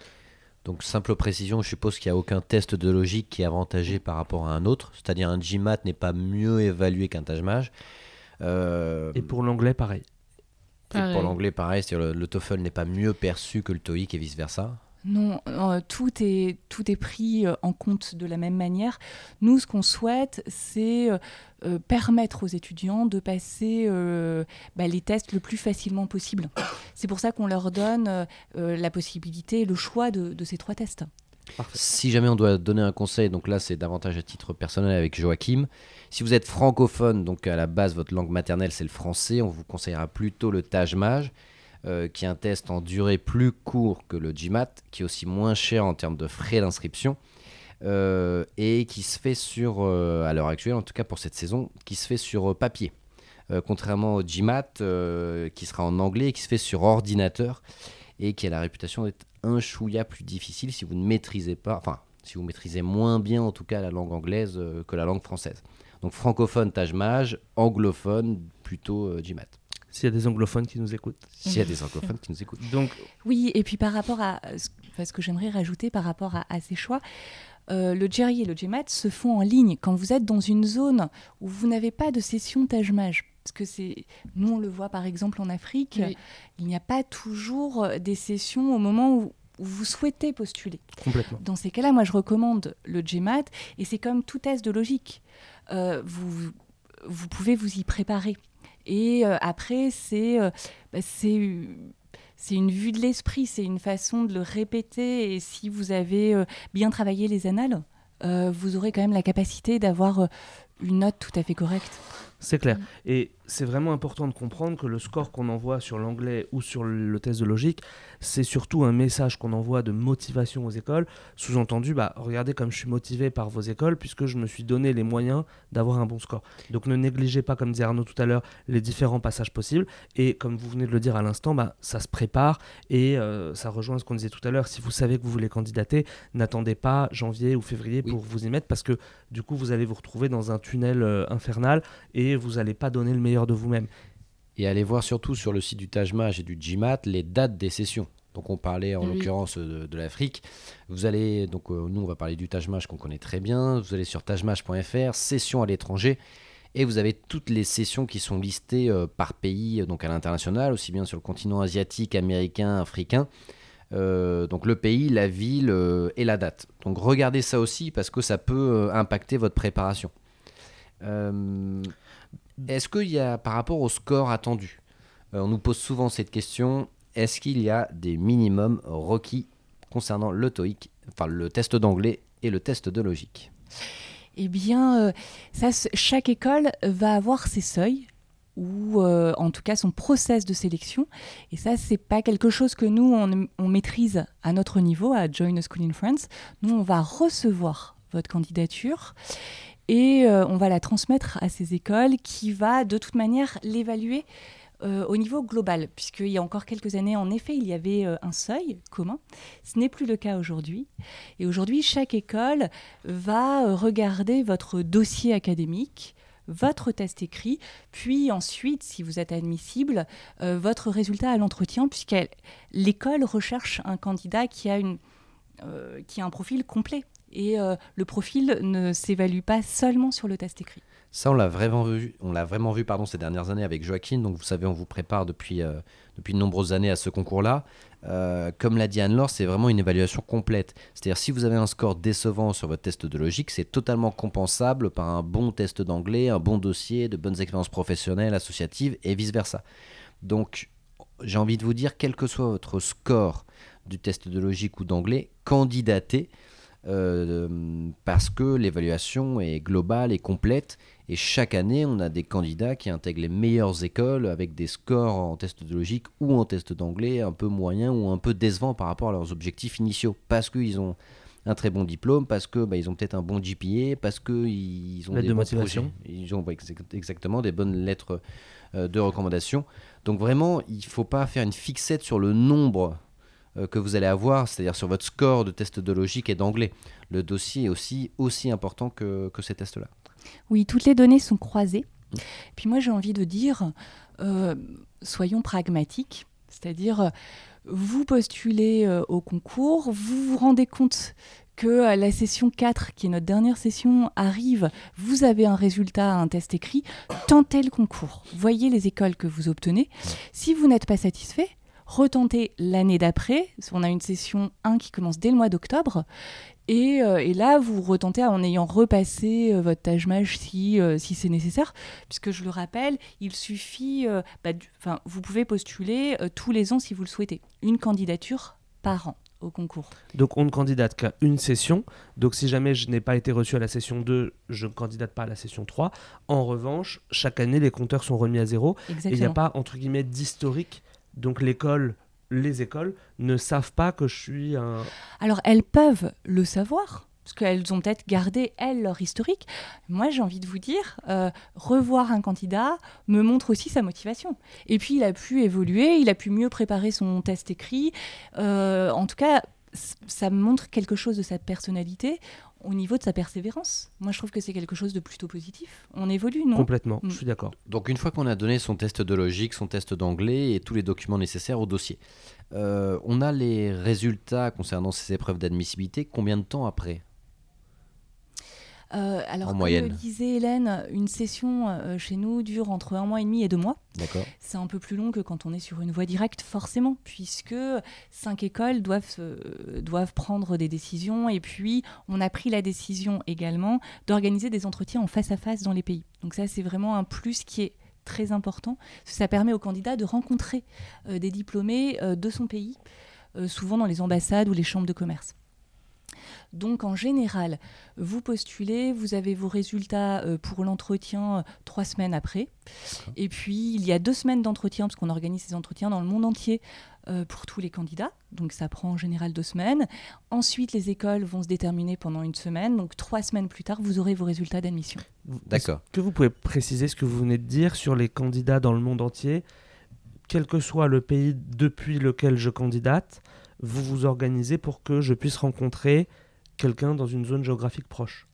Donc, simple précision, je suppose qu'il n'y a aucun test de logique qui est avantagé par rapport à un autre. C'est-à-dire, un GMAT n'est pas mieux évalué qu'un Tajmaj. Euh, Et pour l'anglais, pareil. et pour l'anglais, pareil, c'est-à-dire le, le TOEFL n'est pas mieux perçu que le TOEIC et vice-versa. Non, euh, tout, est, tout est pris euh, en compte de la même manière. Nous, ce qu'on souhaite, c'est euh, permettre aux étudiants de passer bah, les tests le plus facilement possible. C'est pour ça qu'on leur donne la possibilité, le choix de, ces trois tests. Parfait. Si jamais on doit donner un conseil, donc là c'est davantage à titre personnel avec Joachim. Si vous êtes francophone, donc à la base votre langue maternelle c'est le français, on vous conseillera plutôt le Tajmaj, euh, qui est un test en durée plus court que le GMAT, qui est aussi moins cher en termes de frais d'inscription, euh, et qui se fait sur, euh, à l'heure actuelle en tout cas pour cette saison, qui se fait sur papier. Contrairement au GMAT, qui sera en anglais et qui se fait sur ordinateur, et qui a la réputation d'être un chouïa plus difficile si vous ne maîtrisez pas, enfin, si vous maîtrisez moins bien en tout cas la langue anglaise que la langue française. Donc francophone, Tajmaj, anglophone, plutôt GMAT. S'il y a des anglophones qui nous écoutent. S'il y a des anglophones qui nous écoutent. Donc, Oui, et puis par rapport à ce enfin, ce que j'aimerais rajouter par rapport à, à ces choix, euh, le Jerry et le GMAT se font en ligne quand vous êtes dans une zone où vous n'avez pas de session Tajmaj. Parce que c'est, nous on le voit par exemple en Afrique, Oui. il n'y a pas toujours euh, des sessions au moment où, où vous souhaitez postuler. complètement. Dans ces cas-là, moi je recommande le GMAT et c'est comme tout test de logique. Euh, vous, vous pouvez vous y préparer. Et euh, après, c'est euh, bah, c'est c'est une vue de l'esprit, c'est une façon de le répéter. Et si vous avez euh, bien travaillé les annales, vous aurez quand même la capacité d'avoir une note tout à fait correcte. C'est clair. Et c'est vraiment important de comprendre que le score qu'on envoie sur l'anglais ou sur le test de logique, c'est surtout un message qu'on envoie de motivation aux écoles. Sous-entendu, bah, regardez comme je suis motivé par vos écoles puisque je me suis donné les moyens d'avoir un bon score. Donc ne négligez pas, comme disait Arnaud tout à l'heure, les différents passages possibles. Et comme vous venez de le dire à l'instant, bah, ça se prépare et euh, ça rejoint ce qu'on disait tout à l'heure. Si vous savez que vous voulez candidater, n'attendez pas janvier ou février Oui. pour vous y mettre parce que du coup, vous allez vous retrouver dans un tunnel euh, infernal et vous n'allez pas donner le meilleur de vous-même. Et allez voir surtout sur le site du Tajmaj et du GMAT les dates des sessions. Donc on parlait en Oui. l'occurrence de, de l'Afrique. Vous allez, donc euh, nous on va parler du Tajmaj qu'on connaît très bien. Vous allez sur tajmaj.fr, sessions à l'étranger. Et vous avez toutes les sessions qui sont listées euh, par pays, euh, donc à l'international, aussi bien sur le continent asiatique, américain, africain. Euh, donc le pays, la ville euh, et la date. Donc regardez ça aussi parce que ça peut euh, impacter votre préparation. Euh, Est-ce qu'il y a, par rapport au score attendu, euh, on nous pose souvent cette question, est-ce qu'il y a des minimums requis concernant le TOEIC, enfin le test d'anglais et le test de logique? Eh bien, euh, chaque école va avoir ses seuils ou euh, en tout cas son process de sélection. Et ça, c'est pas quelque chose que nous, on, on maîtrise à notre niveau, à Join a School in France. Nous, on va recevoir votre candidature et euh, on va la transmettre à ces écoles qui va de toute manière l'évaluer euh, au niveau global, puisqu'il y a encore quelques années, en effet, il y avait euh, un seuil commun. Ce n'est plus le cas aujourd'hui. Et aujourd'hui, chaque école va regarder votre dossier académique, votre test écrit, puis ensuite, si vous êtes admissible, votre résultat à l'entretien, puisque l'école recherche un candidat qui a, une, qui a un profil complet. Et euh, le profil ne s'évalue pas seulement sur le test écrit. Ça, on l'a vraiment vu, on l'a vraiment vu pardon, ces dernières années avec Joaquin. Donc, vous savez, on vous prépare depuis, euh, depuis de nombreuses années à ce concours-là. Euh, comme l'a dit Anne-Laure, c'est vraiment une évaluation complète. C'est-à-dire, si vous avez un score décevant sur votre test de logique, c'est totalement compensable par un bon test d'anglais, un bon dossier, de bonnes expériences professionnelles, associatives et vice-versa. Donc, j'ai envie de vous dire, quel que soit votre score du test de logique ou d'anglais, candidatez. euh, parce que l'évaluation est globale et complète et chaque année, on a des candidats qui intègrent les meilleures écoles avec des scores en test de logique ou en test d'anglais un peu moyens ou un peu décevants par rapport à leurs objectifs initiaux. Parce qu'ils ont un très bon diplôme, parce que bah, ils ont peut-être un bon GPA, parce qu'ils ont Lettre des de motivation. Ils ont exactement des bonnes lettres euh, de recommandation. Donc vraiment, il ne faut pas faire une fixette sur le nombre que vous allez avoir, c'est-à-dire sur votre score de test de logique et d'anglais. Le dossier est aussi, aussi important que, que ces tests-là. Oui, toutes les données sont croisées. Puis moi, j'ai envie de dire, euh, soyons pragmatiques, c'est-à-dire, euh, vous postulez euh, au concours, vous vous rendez compte que euh, la session 4, qui est notre dernière session, arrive, vous avez un résultat, un test écrit, tentez le concours, voyez les écoles que vous obtenez. Si vous n'êtes pas satisfait, retentez l'année d'après. On a une session 1 qui commence dès le mois d'octobre. Et, euh, et là, vous retentez en ayant repassé euh, votre tâche mage si, euh, si c'est nécessaire. Puisque je le rappelle, il suffit, euh, bah, du- vous pouvez postuler tous les ans si vous le souhaitez. Une candidature par an au concours. Donc on ne candidate qu'à une session. Donc si jamais je n'ai pas été reçu à la session 2, je ne candidate pas à la session 3. En revanche, chaque année, les compteurs sont remis à zéro. Et il n'y a pas, entre guillemets, d'historique. Donc l'école, les écoles ne savent pas que je suis un... Alors, elles peuvent le savoir, parce qu'elles ont peut-être gardé, elles, leur historique. Moi, j'ai envie de vous dire, euh, revoir un candidat me montre aussi sa motivation. Et puis, il a pu évoluer, il a pu mieux préparer son test écrit. Euh, en tout cas, ça montre quelque chose de sa personnalité au niveau de sa persévérance. Moi, je trouve que c'est quelque chose de plutôt positif. On évolue, non? Complètement, Mm. je suis d'accord. Donc une fois qu'on a donné son test de logique, son test d'anglais et tous les documents nécessaires au dossier, euh, on a les résultats concernant ces épreuves d'admissibilité combien de temps après? Euh, alors, En comme moyenne. le disait Hélène, une session euh, chez nous dure entre un mois et demi et deux mois. D'accord C'est un peu plus long que quand on est sur une voie directe, forcément, puisque cinq écoles doivent, se- doivent prendre des décisions. Et puis, on a pris la décision également d'organiser des entretiens en face à face dans les pays. Donc ça, c'est vraiment un plus qui est très important. Ça permet aux candidats de rencontrer euh, des diplômés euh, de son pays, euh, souvent dans les ambassades ou les chambres de commerce. Donc en général, vous postulez, vous avez vos résultats euh, pour l'entretien euh, trois semaines après. Et puis il y a deux semaines d'entretien, parce qu'on organise ces entretiens dans le monde entier euh, pour tous les candidats. Donc ça prend en général deux semaines. Ensuite, les écoles vont se déterminer pendant une semaine. Donc trois semaines plus tard, vous aurez vos résultats d'admission. D'accord. Que vous pouvez préciser ce que vous venez de dire sur les candidats dans le monde entier Quel que soit le pays depuis lequel je candidate, vous vous organisez pour que je puisse rencontrer quelqu'un dans une zone géographique proche.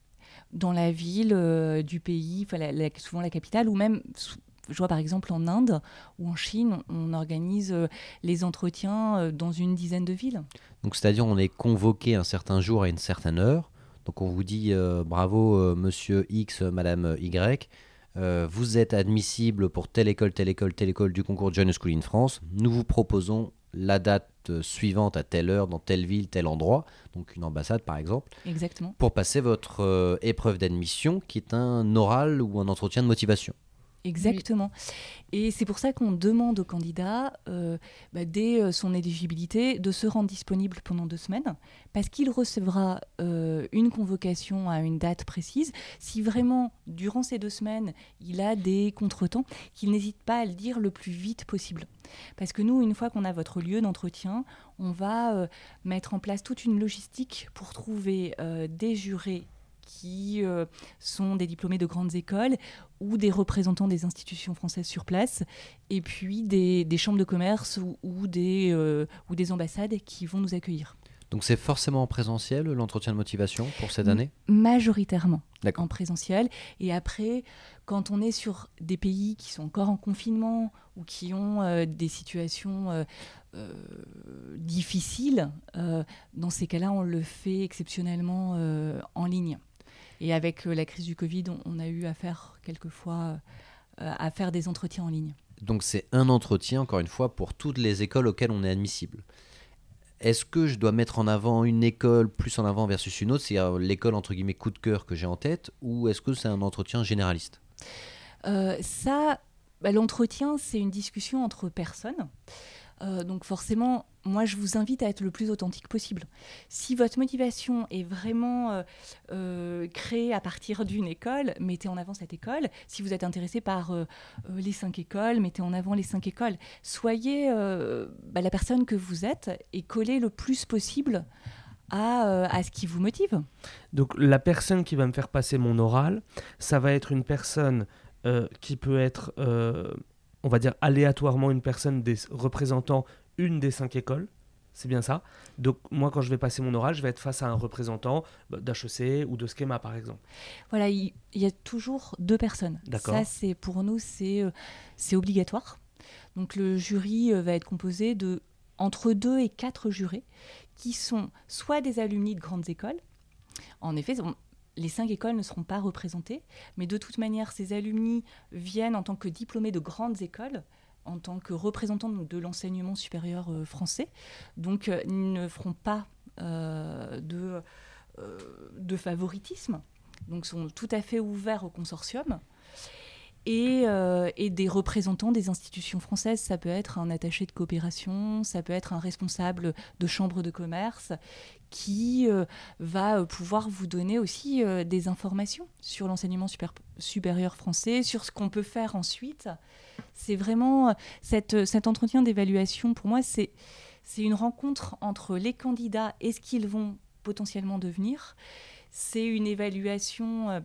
dans la ville euh, du pays, enfin, la- la- souvent la capitale, ou même, je vois par exemple en Inde ou en Chine, on organise euh, les entretiens euh, dans une dizaine de villes. Donc c'est-à-dire on est convoqué un certain jour à une certaine heure. Donc on vous dit euh, bravo euh, monsieur X, madame Y. Euh, vous êtes admissible pour telle école, telle école, telle école du concours John School in France. Nous vous proposons la date suivante à telle heure, dans telle ville, tel endroit, donc une ambassade par exemple, Exactement. pour passer votre euh, épreuve d'admission qui est un oral ou un entretien de motivation. Exactement. Et c'est pour ça qu'on demande au candidat, euh, bah, dès euh, son éligibilité, de se rendre disponible pendant deux semaines, parce qu'il recevra euh, une convocation à une date précise. Si vraiment, durant ces deux semaines, il a des contretemps, qu'il n'hésite pas à le dire le plus vite possible. Parce que nous, une fois qu'on a votre lieu d'entretien, on va mettre en place toute une logistique pour trouver des jurés qui euh, sont des diplômés de grandes écoles ou des représentants des institutions françaises sur place, et puis des, des chambres de commerce ou, ou des, euh, ou des ambassades qui vont nous accueillir. Donc c'est forcément en présentiel l'entretien de motivation pour cette année? Majoritairement en présentiel. Et après, quand on est sur des pays qui sont encore en confinement ou qui ont euh, des situations euh, euh, difficiles, dans ces cas-là, on le fait exceptionnellement en ligne. Et avec euh, la crise du Covid, on, on a eu à faire quelquefois euh, à faire des entretiens en ligne. Donc c'est un entretien, encore une fois, pour toutes les écoles auxquelles on est admissible. Est-ce que je dois mettre en avant une école plus en avant versus une autre, c'est euh, l'école entre guillemets coup de cœur que j'ai en tête, ou est-ce que c'est un entretien généraliste? Euh, ça, bah, l'entretien, c'est une discussion entre personnes. Euh, donc forcément, moi, je vous invite à être le plus authentique possible. Si votre motivation est vraiment euh, euh, créée à partir d'une école, mettez en avant cette école. Si vous êtes intéressé par les cinq écoles, mettez en avant les cinq écoles. Soyez bah, la personne que vous êtes et collez le plus possible à, à ce qui vous motive. Donc la personne qui va me faire passer mon oral, ça va être une personne qui peut être, on va dire aléatoirement une personne des représentant une des cinq écoles. C'est bien ça. Donc moi quand je vais passer mon oral, je vais être face à un représentant bah, d'HEC ou de Schema par exemple. Voilà, il y, a toujours deux personnes. D'accord. Ça, c'est pour nous, c'est euh, c'est obligatoire. Donc le jury euh, va être composé de entre deux et quatre jurés qui sont soit des alumni de grandes écoles. En effet, on- les cinq écoles ne seront pas représentées, mais de toute manière, ces alumni viennent en tant que diplômés de grandes écoles, en tant que représentants de l'enseignement supérieur euh, français. Donc, euh, ils ne feront pas euh, de favoritisme, donc sont tout à fait ouverts au consortium. Et, euh, et des représentants des institutions françaises, ça peut être un attaché de coopération, ça peut être un responsable de chambre de commerce qui euh, va euh, pouvoir vous donner aussi des informations sur l'enseignement supérieur français, sur ce qu'on peut faire ensuite. C'est vraiment cet entretien d'évaluation, pour moi, c'est une rencontre entre les candidats et ce qu'ils vont potentiellement devenir. C'est une évaluation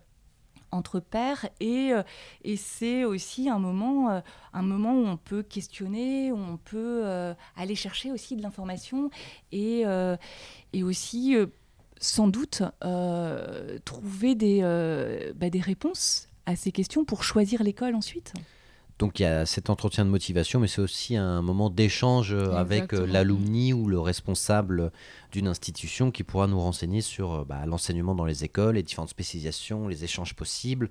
entre pairs et, euh, et c'est aussi un moment, euh, un moment où on peut questionner, où on peut euh, aller chercher aussi de l'information et, et aussi sans doute trouver des, bah, des réponses à ces questions pour choisir l'école ensuite. Donc il y a cet entretien de motivation, mais c'est aussi un moment d'échange euh, avec euh, l'alumni ou le responsable d'une institution qui pourra nous renseigner sur euh, bah, l'enseignement dans les écoles, les différentes spécialisations, les échanges possibles.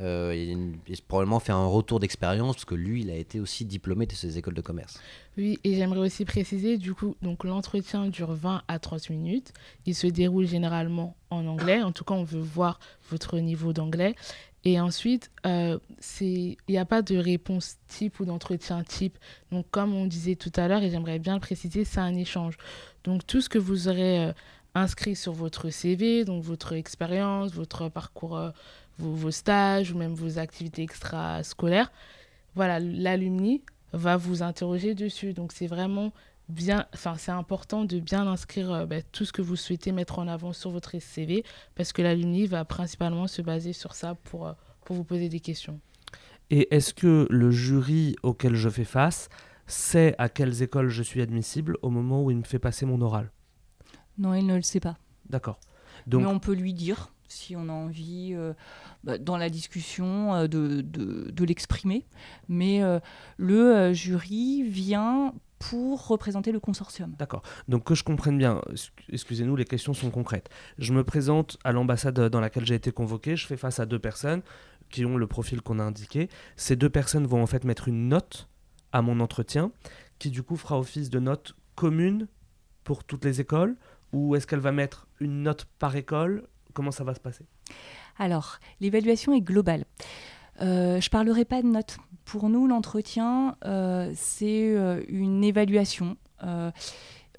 Euh, et, et probablement faire un retour d'expérience parce que lui, il a été aussi diplômé de ces écoles de commerce. Oui, et j'aimerais aussi préciser, du coup, donc l'entretien dure 20 à 30 minutes. Il se déroule généralement en anglais. En tout cas, on veut voir votre niveau d'anglais. Et ensuite, euh, il n'y a pas de réponse type ou d'entretien type. Donc, comme on disait tout à l'heure, et j'aimerais bien le préciser, c'est un échange. Donc, tout ce que vous aurez euh, inscrit sur votre CV, donc votre expérience, votre parcours, euh, vos, vos stages ou même vos activités extrascolaires, voilà, l'alumni va vous interroger dessus. Donc c'est vraiment bien, enfin c'est important de bien inscrire euh, bah, tout ce que vous souhaitez mettre en avant sur votre CV parce que l'alumni va principalement se baser sur ça pour, euh, pour vous poser des questions. Et est-ce que le jury auquel je fais face sait à quelles écoles je suis admissible au moment où il me fait passer mon oral? Non, il ne le sait pas. D'accord. Donc Mais on peut lui dire, si on a envie, euh, bah, dans la discussion, euh, de, de- de l'exprimer. Mais euh, le jury vient pour représenter le consortium. D'accord. Donc que je comprenne bien, ex- excusez-nous, les questions sont concrètes. Je me présente à l'ambassade dans laquelle j'ai été convoqué, je fais face à deux personnes qui ont le profil qu'on a indiqué. Ces deux personnes vont en fait mettre une note à mon entretien qui du coup fera office de note commune pour toutes les écoles ou est-ce qu'elle va mettre une note par école Comment ça va se passer? Alors, l'évaluation est globale. Euh, je ne parlerai pas de notes. Pour nous, l'entretien, euh, c'est euh, une évaluation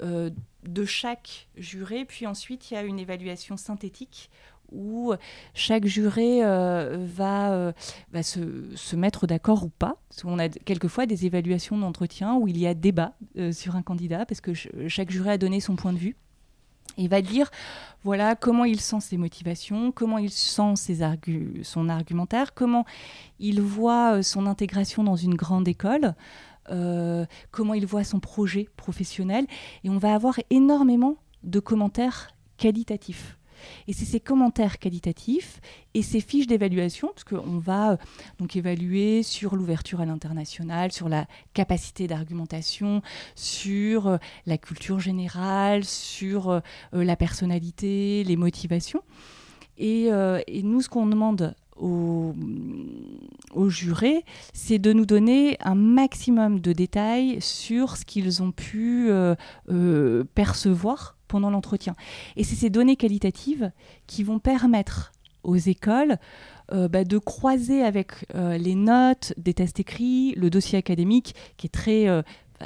de chaque juré, puis ensuite il y a une évaluation synthétique où chaque juré va, se, mettre d'accord ou pas. On a quelquefois des évaluations d'entretien où il y a débat sur un candidat parce que chaque juré a donné son point de vue. Il va dire voilà comment il sent ses motivations, comment il sent ses son argumentaire, comment il voit euh, son intégration dans une grande école, euh, comment il voit son projet professionnel. Et on va avoir énormément de commentaires qualitatifs. Et c'est ces commentaires qualitatifs et ces fiches d'évaluation, parce qu'on va euh, donc évaluer sur l'ouverture à l'international, sur la capacité d'argumentation, sur euh, la culture générale, sur euh, la personnalité, les motivations. Et, nous, ce qu'on demande aux, aux, jurés, c'est de nous donner un maximum de détails sur ce qu'ils ont pu percevoir pendant l'entretien. Et c'est ces données qualitatives qui vont permettre aux écoles euh, bah, de croiser avec euh, les notes des tests écrits, le dossier académique qui est très... Euh,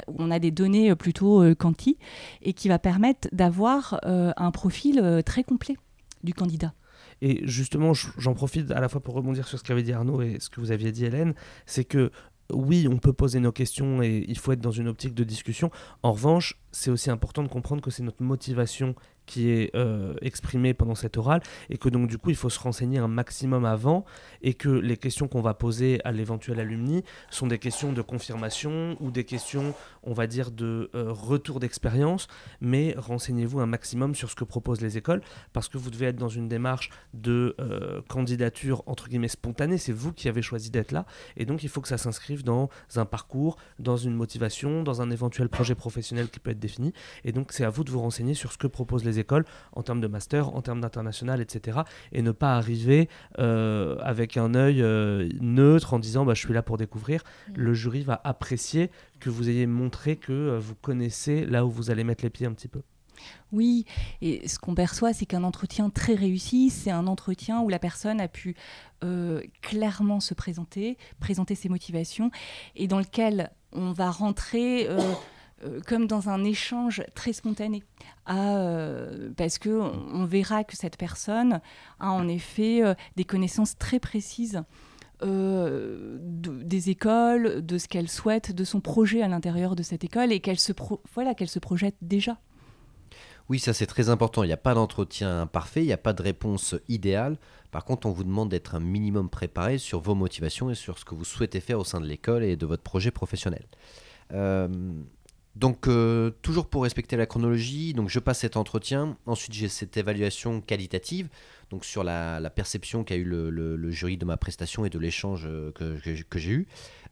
on a des données plutôt quanti et qui va permettre d'avoir un profil très complet du candidat. Et justement, j'en profite à la fois pour rebondir sur ce qu'avait dit Arnaud et ce que vous aviez dit Hélène, c'est que oui, on peut poser nos questions et il faut être dans une optique de discussion. En revanche, c'est aussi important de comprendre que c'est notre motivation qui est euh, exprimé pendant cette orale et que donc du coup il faut se renseigner un maximum avant et que les questions qu'on va poser à l'éventuel alumni sont des questions de confirmation ou des questions on va dire de euh, retour d'expérience. Mais renseignez-vous un maximum sur ce que proposent les écoles parce que vous devez être dans une démarche de euh, candidature entre guillemets spontanée. C'est vous qui avez choisi d'être là et donc il faut que ça s'inscrive dans un parcours dans une motivation dans un éventuel projet professionnel qui peut être défini. Et donc c'est à vous de vous renseigner sur ce que proposent les écoles en termes de master, en termes d'international, etc. Et ne pas arriver euh, avec un œil euh, neutre en disant bah, je suis là pour découvrir. Mm. Le jury va apprécier que vous ayez montré que euh, vous connaissez là où vous allez mettre les pieds un petit peu. Oui, et ce qu'on perçoit, c'est qu'un entretien très réussi, c'est un entretien où la personne a pu clairement se présenter, présenter ses motivations, et dans lequel on va rentrer euh, comme dans un échange très spontané. Euh, parce que on, verra que cette personne a en effet euh, des connaissances très précises des écoles, de ce qu'elle souhaite, de son projet à l'intérieur de cette école et qu'elle se, voilà, qu'elle se projette déjà. Oui, ça c'est très important. Il n'y a pas d'entretien parfait, il n'y a pas de réponse idéale. Par contre, on vous demande d'être un minimum préparé sur vos motivations et sur ce que vous souhaitez faire au sein de l'école et de votre projet professionnel. Donc, euh, toujours pour respecter la chronologie, donc je passe cet entretien. Ensuite, j'ai cette évaluation qualitative, donc sur la, perception qu'a eu le, jury de ma prestation et de l'échange euh, que, j'ai eu.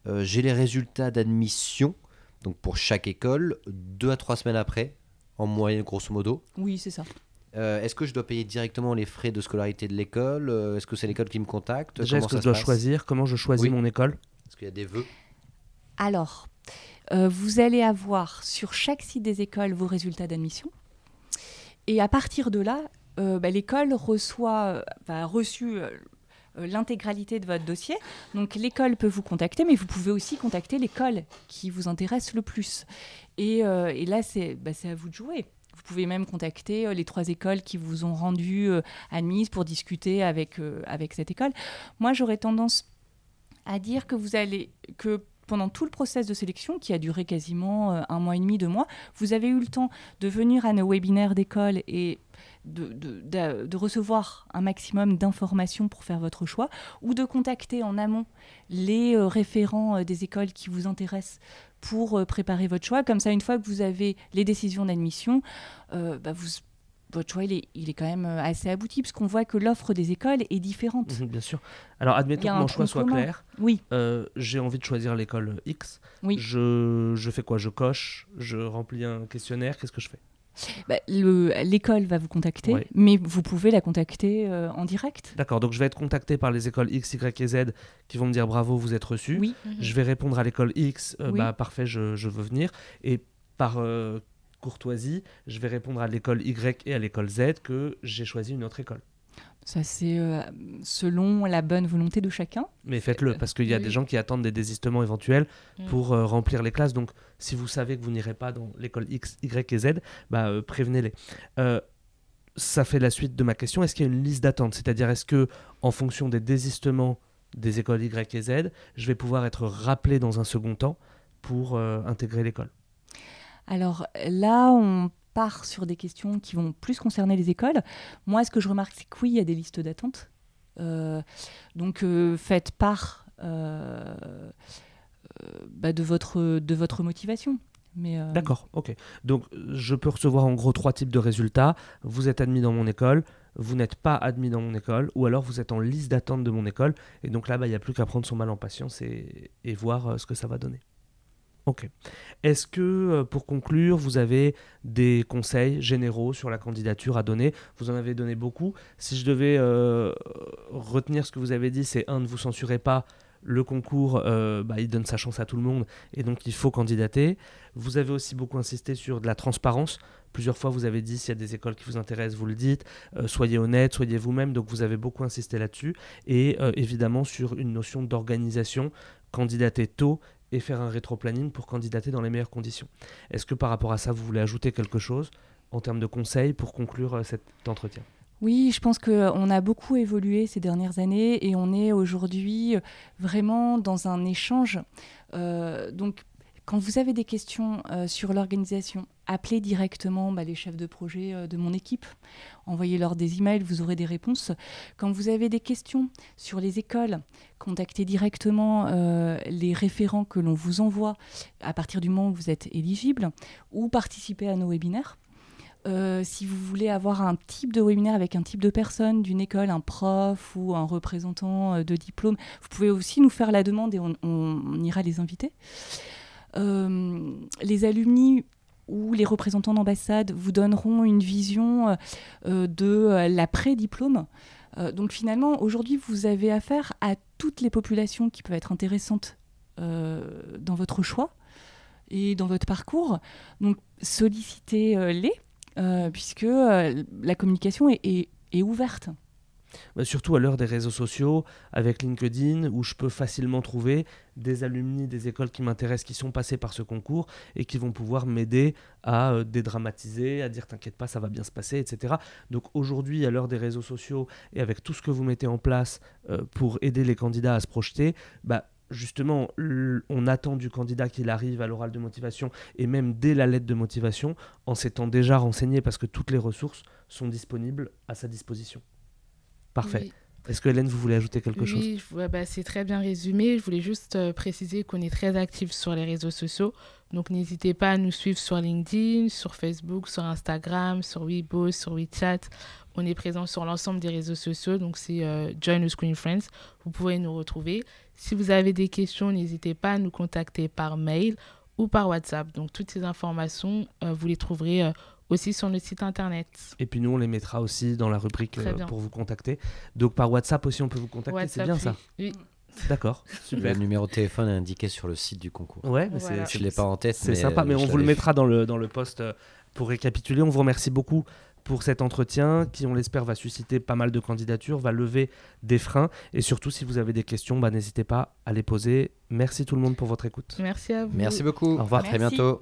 Euh, j'ai les résultats d'admission, donc pour chaque école, deux à trois semaines après, en moyenne, grosso modo. Oui, c'est ça. est-ce que je dois payer directement les frais de scolarité de l'école Est-ce que c'est l'école qui me contacte Déjà, est-ce que je dois choisir Comment je choisis mon école? Est-ce qu'il y a des vœux? Alors, euh, vous allez avoir sur chaque site des écoles vos résultats d'admission. Et à partir de là, euh, bah, l'école reçoit, a reçu euh, l'intégralité de votre dossier. Donc l'école peut vous contacter, mais vous pouvez aussi contacter l'école qui vous intéresse le plus. Et, là, bah, c'est à vous de jouer. Vous pouvez même contacter les trois écoles qui vous ont rendu admise pour discuter avec, avec cette école. Moi, j'aurais tendance à dire que vous allez que pendant tout le process de sélection, qui a duré quasiment euh, un mois et demi, deux mois, vous avez eu le temps de venir à nos webinaires d'école et de, recevoir un maximum d'informations pour faire votre choix, ou de contacter en amont les euh, référents euh, des écoles qui vous intéressent pour préparer votre choix. Comme ça, une fois que vous avez les décisions d'admission, bah, vous votre choix, il est, il est, quand même euh, assez abouti, parce qu'on voit que l'offre des écoles est différente. Mhm, bien sûr. Alors, admettons que mon choix soit clair. Oui. Euh, j'ai envie de choisir l'école X. Oui. Je, je, fais quoi? Je coche Je remplis un questionnaire Qu'est-ce que je fais? Bah, le- L'école va vous contacter, Ouais. mais vous pouvez la contacter euh, en direct. D'accord, donc je vais être contacté par les écoles X, Y et Z qui vont me dire bravo, vous êtes reçu. Oui, Je vais répondre à l'école X, euh, Oui. bah parfait, je, je veux venir. Et par courtoisie, je vais répondre à l'école Y et à l'école Z que j'ai choisi une autre école. ça c'est euh, selon la bonne volonté de chacun. Mais faites-le, parce qu'il y a Oui. des gens qui attendent des désistements éventuels Mm. pour euh, remplir les classes. Donc, si vous savez que vous n'irez pas dans l'école X, Y et Z, bah, euh, prévenez-les. Euh, ça fait la suite de ma question. Est-ce qu'il y a une liste d'attente? C'est-à-dire, est-ce que, en fonction des désistements des écoles Y et Z, je vais pouvoir être rappelé dans un second temps pour euh, intégrer l'école? Alors là, on part sur des questions qui vont plus concerner les écoles. Moi, ce que je remarque, c'est que oui, il y a des listes d'attente. Euh, donc, euh, faites part euh, bah, de, votre, de votre motivation. D'accord, ok. Donc, je peux recevoir en gros trois types de résultats. Vous êtes admis dans mon école, vous n'êtes pas admis dans mon école, ou alors vous êtes en liste d'attente de mon école. Et donc là, bah, il n'y a plus qu'à prendre son mal en patience et, voir ce que ça va donner. Ok. Est-ce que, euh, pour conclure, vous avez des conseils généraux sur la candidature à donner? Vous en avez donné beaucoup. Si je devais euh, retenir ce que vous avez dit, c'est un, ne vous censurez pas. Le concours, euh, bah, il donne sa chance à tout le monde et donc il faut candidater. Vous avez aussi beaucoup insisté sur de la transparence. Plusieurs fois, vous avez dit s'il y a des écoles qui vous intéressent, vous le dites. Soyez honnête, soyez vous-même. Donc, vous avez beaucoup insisté là-dessus. Et évidemment, sur une notion d'organisation, candidater tôt et faire un rétro-planning pour candidater dans les meilleures conditions. Est-ce que par rapport à ça, vous voulez ajouter quelque chose en termes de conseils pour conclure euh, cet entretien? Oui, je pense qu'on a beaucoup évolué ces dernières années et on est aujourd'hui vraiment dans un échange. Euh, donc, quand vous avez des questions euh, sur l'organisation, appelez directement bah, les chefs de projet euh, de mon équipe. Envoyez-leur des emails, vous aurez des réponses. Quand vous avez des questions sur les écoles, contactez directement euh, les référents que l'on vous envoie à partir du moment où vous êtes éligible ou participez à nos webinaires. Si vous voulez avoir un type de webinaire avec un type de personne d'une école, un prof ou un représentant de diplôme, vous pouvez aussi nous faire la demande et on ira les inviter. Euh, les alumni ou les représentants d'ambassade vous donneront une vision euh, de euh, l'après-diplôme. Donc finalement, aujourd'hui, vous avez affaire à toutes les populations qui peuvent être intéressantes dans votre choix et dans votre parcours. Donc sollicitez-les puisque la communication est ouverte. Bah, Surtout à l'heure des réseaux sociaux, avec LinkedIn, où je peux facilement trouver des alumni des écoles qui m'intéressent, qui sont passés par ce concours et qui vont pouvoir m'aider à euh, dédramatiser, à dire t'inquiète pas, ça va bien se passer, etc. Donc aujourd'hui, à l'heure des réseaux sociaux et avec tout ce que vous mettez en place euh, pour aider les candidats à se projeter, bah, justement, on attend du candidat qu'il arrive à l'oral de motivation et même dès la lettre de motivation, en s'étant déjà renseigné parce que toutes les ressources sont disponibles à sa disposition. Parfait. Oui. Est-ce que Hélène, vous voulez ajouter quelque chose? Oui, bah, c'est très bien résumé. Je voulais juste euh, préciser qu'on est très actifs sur les réseaux sociaux. Donc n'hésitez pas à nous suivre sur LinkedIn, sur Facebook, sur Instagram, sur Weibo, sur WeChat. On est présent sur l'ensemble des réseaux sociaux. Donc c'est euh, Join the Screen Friends. Vous pouvez nous retrouver. Si vous avez des questions, n'hésitez pas à nous contacter par mail ou par WhatsApp. Donc toutes ces informations, euh, vous les trouverez euh, aussi sur notre site internet. Et puis nous, on les mettra aussi dans la rubrique euh, pour vous contacter. Donc par WhatsApp aussi, on peut vous contacter. C'est bien ça. oui. D'accord. Le numéro de téléphone est indiqué sur le site du concours. Ouais, mais Voilà. c'est- Je ne l'ai pas en tête. C'est sympa, mais euh, on je vous le mettra dans le, dans le post euh, pour récapituler. On vous remercie beaucoup pour cet entretien qui, on l'espère, va susciter pas mal de candidatures, va lever des freins. Et surtout, si vous avez des questions, bah, n'hésitez pas à les poser. Merci tout le monde pour votre écoute. Merci à vous. Merci beaucoup. Au revoir. À très bientôt.